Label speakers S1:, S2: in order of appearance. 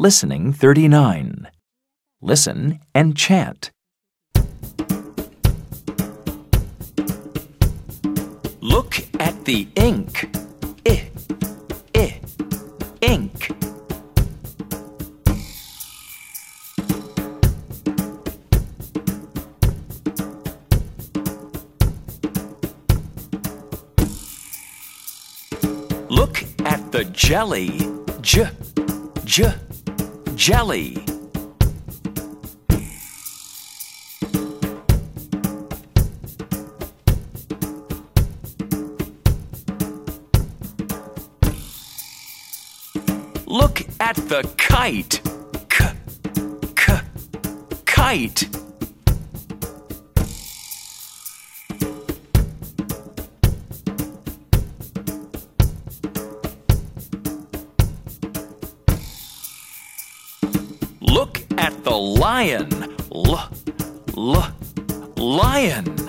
S1: Listening 39. Listen and chant. Look at the ink. I, I, ink. Look at the jelly. J, j, jelly. Look at the kite. K, k, kite. At the lion. L, l, lion.